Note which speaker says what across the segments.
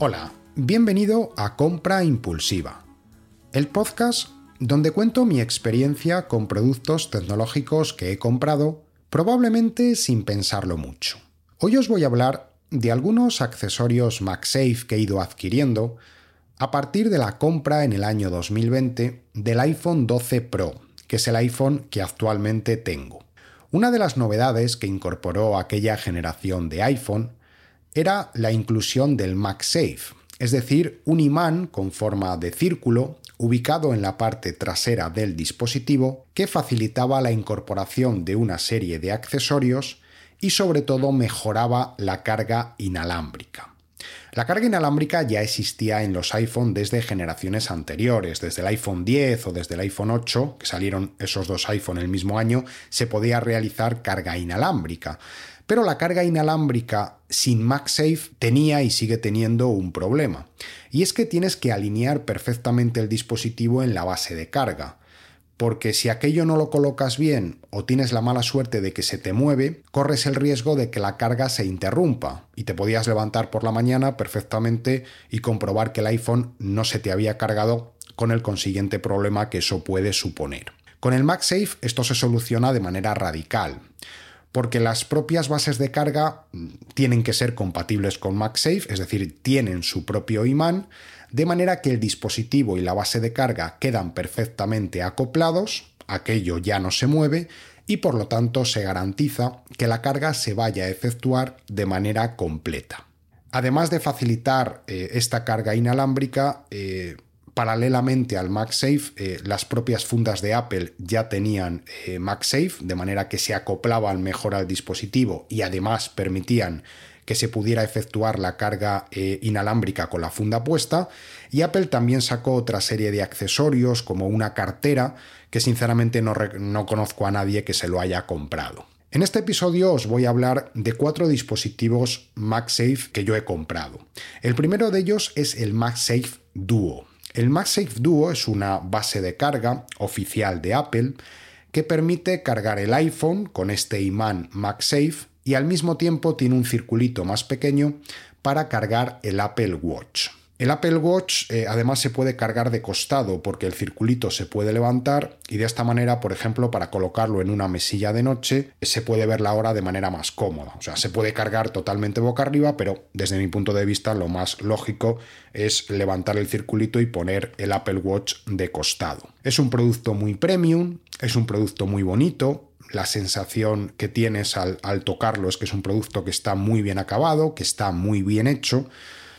Speaker 1: Hola, bienvenido a Compra Impulsiva, el podcast donde cuento mi experiencia con productos tecnológicos que he comprado, probablemente sin pensarlo mucho. Hoy os voy a hablar de algunos accesorios MagSafe que he ido adquiriendo a partir de la compra en el año 2020 del iPhone 12 Pro, que es el iPhone que actualmente tengo. Una de las novedades que incorporó aquella generación de iPhone era la inclusión del MagSafe, es decir, un imán con forma de círculo ubicado en la parte trasera del dispositivo que facilitaba la incorporación de una serie de accesorios y sobre todo mejoraba la carga inalámbrica. La carga inalámbrica ya existía en los iPhone desde generaciones anteriores, desde el iPhone 10 o desde el iPhone 8, que salieron esos dos iPhone el mismo año, se podía realizar carga inalámbrica. Pero la carga inalámbrica sin MagSafe tenía y sigue teniendo un problema, y es que tienes que alinear perfectamente el dispositivo en la base de carga porque si aquello no lo colocas bien o tienes la mala suerte de que se te mueve, corres el riesgo de que la carga se interrumpa y te podías levantar por la mañana perfectamente y comprobar que el iPhone no se te había cargado con el consiguiente problema que eso puede suponer. Con el MagSafe esto se soluciona de manera radical porque las propias bases de carga tienen que ser compatibles con MagSafe, es decir, tienen su propio imán, de manera que el dispositivo y la base de carga quedan perfectamente acoplados, aquello ya no se mueve y por lo tanto se garantiza que la carga se vaya a efectuar de manera completa. Además de facilitar eh, esta carga inalámbrica, eh, paralelamente al MagSafe, eh, las propias fundas de Apple ya tenían MagSafe, de manera que se acoplaban mejor al dispositivo y además permitían que se pudiera efectuar la carga eh, inalámbrica con la funda puesta y Apple también sacó otra serie de accesorios como una cartera que sinceramente no, no conozco a nadie que se lo haya comprado. En este episodio os voy a hablar de cuatro dispositivos MagSafe que yo he comprado. El primero de ellos es el MagSafe Duo. El MagSafe Duo es una base de carga oficial de Apple que permite cargar el iPhone con este imán MagSafe y al mismo tiempo tiene un circulito más pequeño para cargar el Apple Watch. El Apple Watch eh, además se puede cargar de costado porque el circulito se puede levantar y de esta manera, por ejemplo, para colocarlo en una mesilla de noche, se puede ver la hora de manera más cómoda. O sea, se puede cargar totalmente boca arriba, pero desde mi punto de vista lo más lógico es levantar el circulito y poner el Apple Watch de costado. Es un producto muy premium, es un producto muy bonito, la sensación que tienes al, tocarlo es que es un producto que está muy bien acabado, que está muy bien hecho,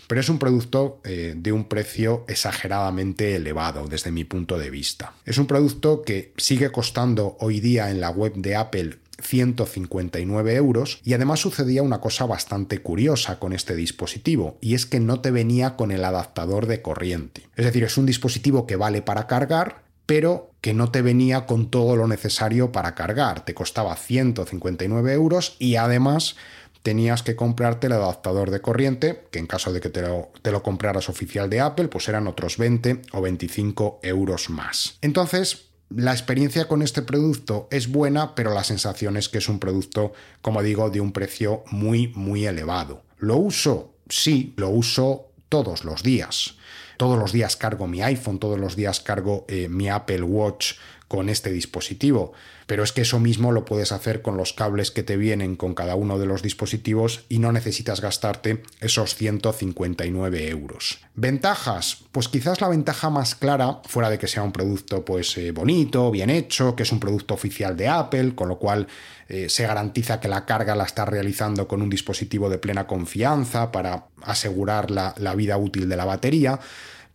Speaker 1: pero es un producto eh, de un precio exageradamente elevado desde mi punto de vista. Es un producto que sigue costando hoy día en la web de Apple 159 euros y además sucedía una cosa bastante curiosa con este dispositivo y es que no te venía con el adaptador de corriente. Es decir, es un dispositivo que vale para cargar, pero que no te venía con todo lo necesario para cargar. Te costaba 159 euros y además tenías que comprarte el adaptador de corriente, que en caso de que te lo, te lo compraras oficial de Apple, pues eran otros 20 o 25 euros más. Entonces, la experiencia con este producto es buena, pero la sensación es que es un producto, como digo, de un precio muy, muy elevado. ¿Lo uso? Sí, lo uso todos los días. Todos los días cargo mi iPhone, todos los días cargo eh, mi Apple Watch con este dispositivo. Pero es que eso mismo lo puedes hacer con los cables que te vienen con cada uno de los dispositivos y no necesitas gastarte esos 159 euros. Ventajas, pues quizás la ventaja más clara, fuera de que sea un producto pues eh, bonito, bien hecho, que es un producto oficial de Apple, con lo cual eh, se garantiza que la carga la está realizando con un dispositivo de plena confianza para asegurar la vida útil de la batería.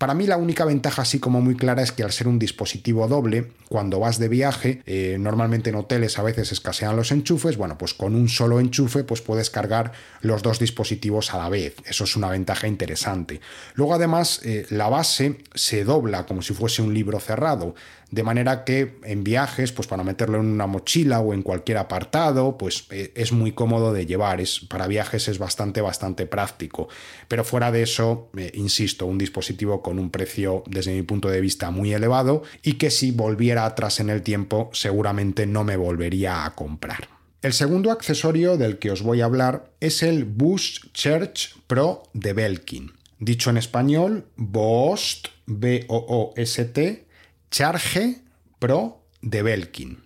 Speaker 1: Para mí la única ventaja así como muy clara es que al ser un dispositivo doble, cuando vas de viaje, eh, normalmente en hoteles a veces escasean los enchufes, bueno, pues con un solo enchufe pues puedes cargar los dos dispositivos a la vez. Eso es una ventaja interesante. Luego además eh, la base se dobla como si fuese un libro cerrado de manera que en viajes, pues para meterlo en una mochila o en cualquier apartado, pues eh, es muy cómodo de llevar, es, para viajes es bastante, bastante práctico. Pero fuera de eso, insisto, un dispositivo con un precio desde mi punto de vista muy elevado y que si volviera atrás en el tiempo seguramente no me volvería a comprar. El segundo accesorio del que os voy a hablar es el Boost Church Pro de Belkin. Dicho en español, Boost, B-O-O-S-T, Charge Pro de Belkin.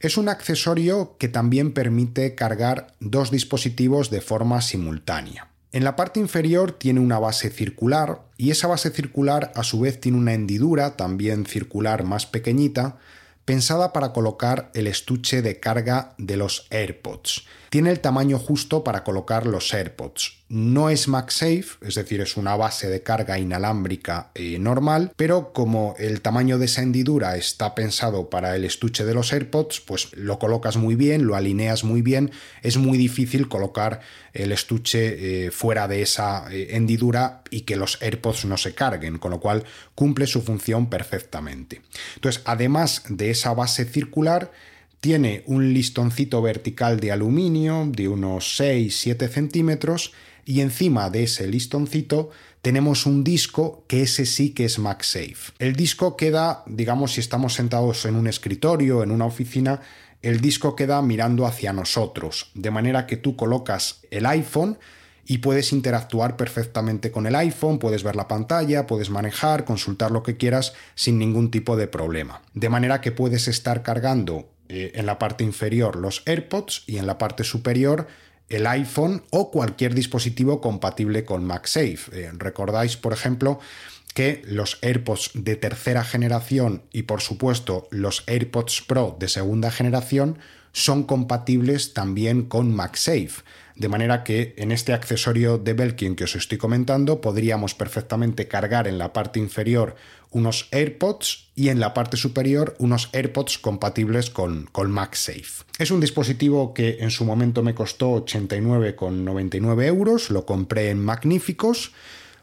Speaker 1: Es un accesorio que también permite cargar dos dispositivos de forma simultánea. En la parte inferior tiene una base circular y esa base circular a su vez tiene una hendidura también circular más pequeñita pensada para colocar el estuche de carga de los AirPods. Tiene el tamaño justo para colocar los AirPods. No es MagSafe, es decir, es una base de carga inalámbrica eh, normal, pero como el tamaño de esa hendidura está pensado para el estuche de los AirPods, pues lo colocas muy bien, lo alineas muy bien, es muy difícil colocar el estuche eh, fuera de esa eh, hendidura y que los AirPods no se carguen, con lo cual cumple su función perfectamente. Entonces, además de esa base circular, tiene un listoncito vertical de aluminio de unos 6-7 centímetros y encima de ese listoncito tenemos un disco que ese sí que es MagSafe. El disco queda, digamos, si estamos sentados en un escritorio, en una oficina, el disco queda mirando hacia nosotros, de manera que tú colocas el iPhone y puedes interactuar perfectamente con el iPhone, puedes ver la pantalla, puedes manejar, consultar lo que quieras sin ningún tipo de problema. De manera que puedes estar cargando eh, en la parte inferior los AirPods y en la parte superior el iPhone o cualquier dispositivo compatible con MagSafe. Eh, recordáis, por ejemplo, que los AirPods de tercera generación y por supuesto los AirPods Pro de segunda generación son compatibles también con MagSafe. De manera que en este accesorio de Belkin que os estoy comentando podríamos perfectamente cargar en la parte inferior unos AirPods y en la parte superior unos AirPods compatibles con, con MagSafe. Es un dispositivo que en su momento me costó 89,99 euros, lo compré en Magníficos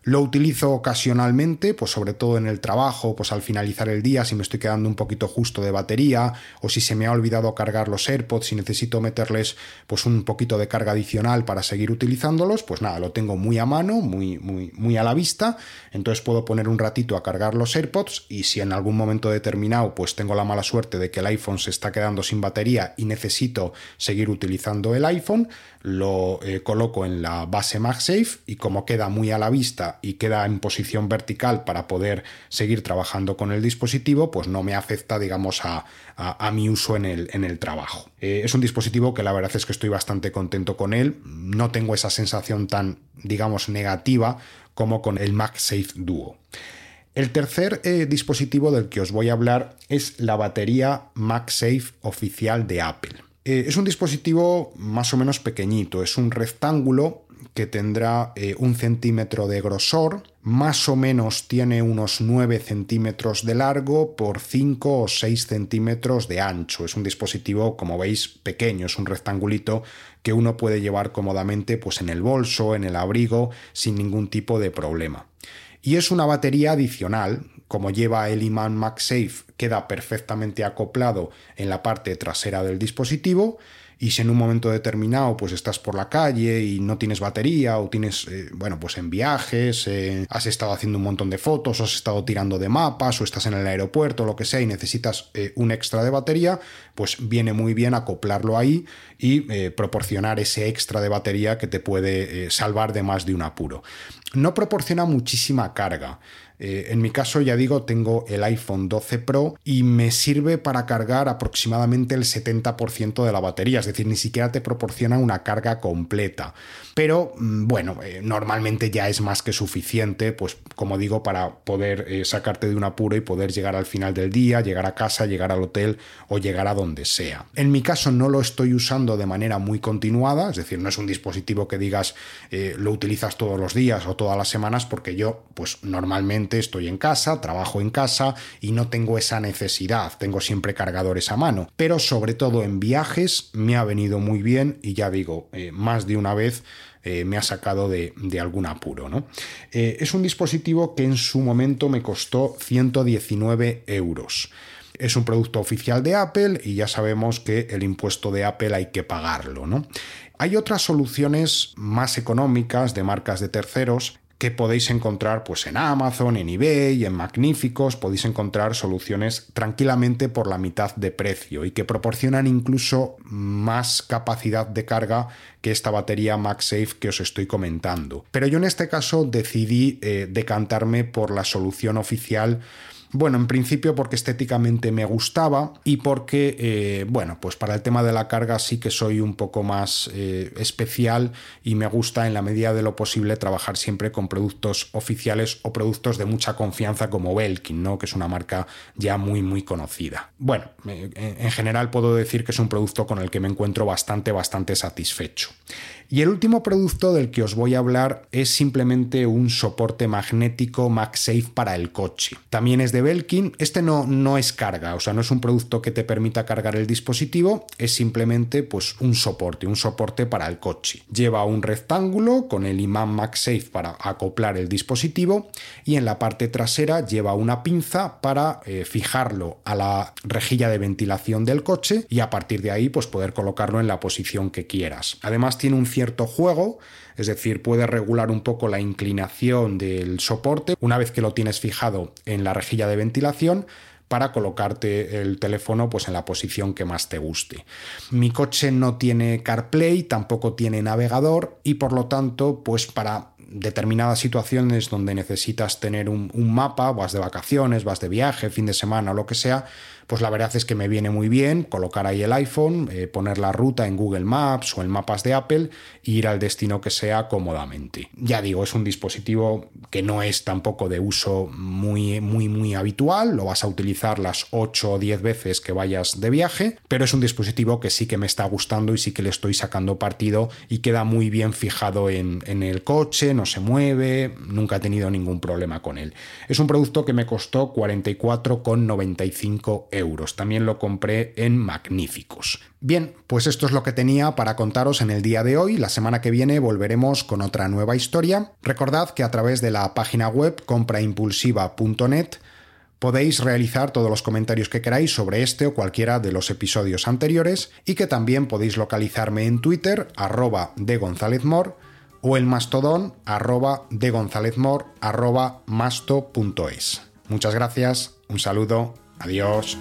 Speaker 1: lo utilizo ocasionalmente, pues sobre todo en el trabajo, pues al finalizar el día, si me estoy quedando un poquito justo de batería, o si se me ha olvidado cargar los AirPods y necesito meterles pues un poquito de carga adicional para seguir utilizándolos, pues nada, lo tengo muy a mano, muy, muy, muy a la vista, entonces puedo poner un ratito a cargar los AirPods y si en algún momento determinado pues tengo la mala suerte de que el iPhone se está quedando sin batería y necesito seguir utilizando el iPhone, lo eh, coloco en la base MagSafe y como queda muy a la vista y queda en posición vertical para poder seguir trabajando con el dispositivo, pues no me afecta, digamos, a, mi uso en el, en el trabajo. Eh, es un dispositivo que la verdad es que estoy bastante contento con él, no tengo esa sensación tan, digamos, negativa como con el MagSafe Duo. El tercer eh, dispositivo del que os voy a hablar es la batería MagSafe oficial de Apple. Eh, es un dispositivo más o menos pequeñito, es un rectángulo que tendrá eh, un centímetro de grosor, más o menos tiene unos 9 centímetros de largo por 5 o 6 centímetros de ancho. Es un dispositivo, como veis, pequeño, es un rectangulito que uno puede llevar cómodamente pues, en el bolso, en el abrigo, sin ningún tipo de problema. Y es una batería adicional como lleva el imán MagSafe, queda perfectamente acoplado en la parte trasera del dispositivo y si en un momento determinado pues estás por la calle y no tienes batería o tienes, eh, bueno, pues en viajes, eh, has estado haciendo un montón de fotos, o has estado tirando de mapas o estás en el aeropuerto, lo que sea, y necesitas eh, un extra de batería, pues viene muy bien acoplarlo ahí y proporcionar ese extra de batería que te puede salvar de más de un apuro. No proporciona muchísima carga. Eh, en mi caso, ya digo, tengo el iPhone 12 Pro y me sirve para cargar aproximadamente el 70% de la batería, es decir, ni siquiera te proporciona una carga completa. Pero mm, bueno, eh, normalmente ya es más que suficiente, pues como digo, para poder eh, sacarte de un apuro y poder llegar al final del día, llegar a casa, llegar al hotel o llegar a donde sea. En mi caso no lo estoy usando de manera muy continuada, es decir, no es un dispositivo que digas lo utilizas todos los días o todas las semanas, porque yo pues normalmente estoy en casa, trabajo en casa y no tengo esa necesidad, tengo siempre cargadores a mano. Pero sobre todo en viajes me ha venido muy bien y ya digo, eh, más de una vez eh, me ha sacado de, algún apuro. ¿no? Eh, es un dispositivo que en su momento me costó 119 euros. Es un producto oficial de Apple y ya sabemos que el impuesto de Apple hay que pagarlo. ¿no? Hay otras soluciones más económicas de marcas de terceros que podéis encontrar pues en Amazon, en eBay, en Magníficos, podéis encontrar soluciones tranquilamente por la mitad de precio y que proporcionan incluso más capacidad de carga que esta batería MagSafe que os estoy comentando. Pero yo en este caso decidí eh, decantarme por la solución oficial bueno, en principio porque estéticamente me gustaba y porque, eh, bueno, pues para el tema de la carga sí que soy un poco más eh, especial y me gusta en la medida de lo posible trabajar siempre con productos oficiales o productos de mucha confianza como Belkin, ¿no? Que es una marca ya muy, muy conocida. Bueno, en general puedo decir que es un producto con el que me encuentro bastante, bastante satisfecho. Y el último producto del que os voy a hablar es simplemente un soporte magnético MagSafe para el coche. También es de Belkin. Este no, no es carga, o sea, no es un producto que te permita cargar el dispositivo, es simplemente pues un soporte, un soporte para el coche. Lleva un rectángulo con el imán MagSafe para acoplar el dispositivo y en la parte trasera lleva una pinza para eh, fijarlo a la rejilla de ventilación del coche y a partir de ahí pues poder colocarlo en la posición que quieras. Además tiene un cierto juego, es decir, puede regular un poco la inclinación del soporte una vez que lo tienes fijado en la rejilla de ventilación para colocarte el teléfono pues en la posición que más te guste. Mi coche no tiene CarPlay, tampoco tiene navegador y por lo tanto pues para determinadas situaciones donde necesitas tener un, un mapa, vas de vacaciones, vas de viaje, fin de semana o lo que sea, pues la verdad es que me viene muy bien colocar ahí el iPhone, eh, poner la ruta en Google Maps o en mapas de Apple e ir al destino que sea cómodamente. Ya digo, es un dispositivo que no es tampoco de uso muy, muy, muy habitual, lo vas a utilizar las 8 o 10 veces que vayas de viaje, pero es un dispositivo que sí que me está gustando y sí que le estoy sacando partido y queda muy bien fijado en, en el coche, no se mueve, nunca he tenido ningún problema con él. Es un producto que me costó 44,95 euros euros. También lo compré en Magníficos. Bien, pues esto es lo que tenía para contaros en el día de hoy. La semana que viene volveremos con otra nueva historia. Recordad que a través de la página web compraimpulsiva.net podéis realizar todos los comentarios que queráis sobre este o cualquiera de los episodios anteriores y que también podéis localizarme en Twitter arroba de González o en Mastodon arroba de González arroba masto.es. Muchas gracias, un saludo Adiós.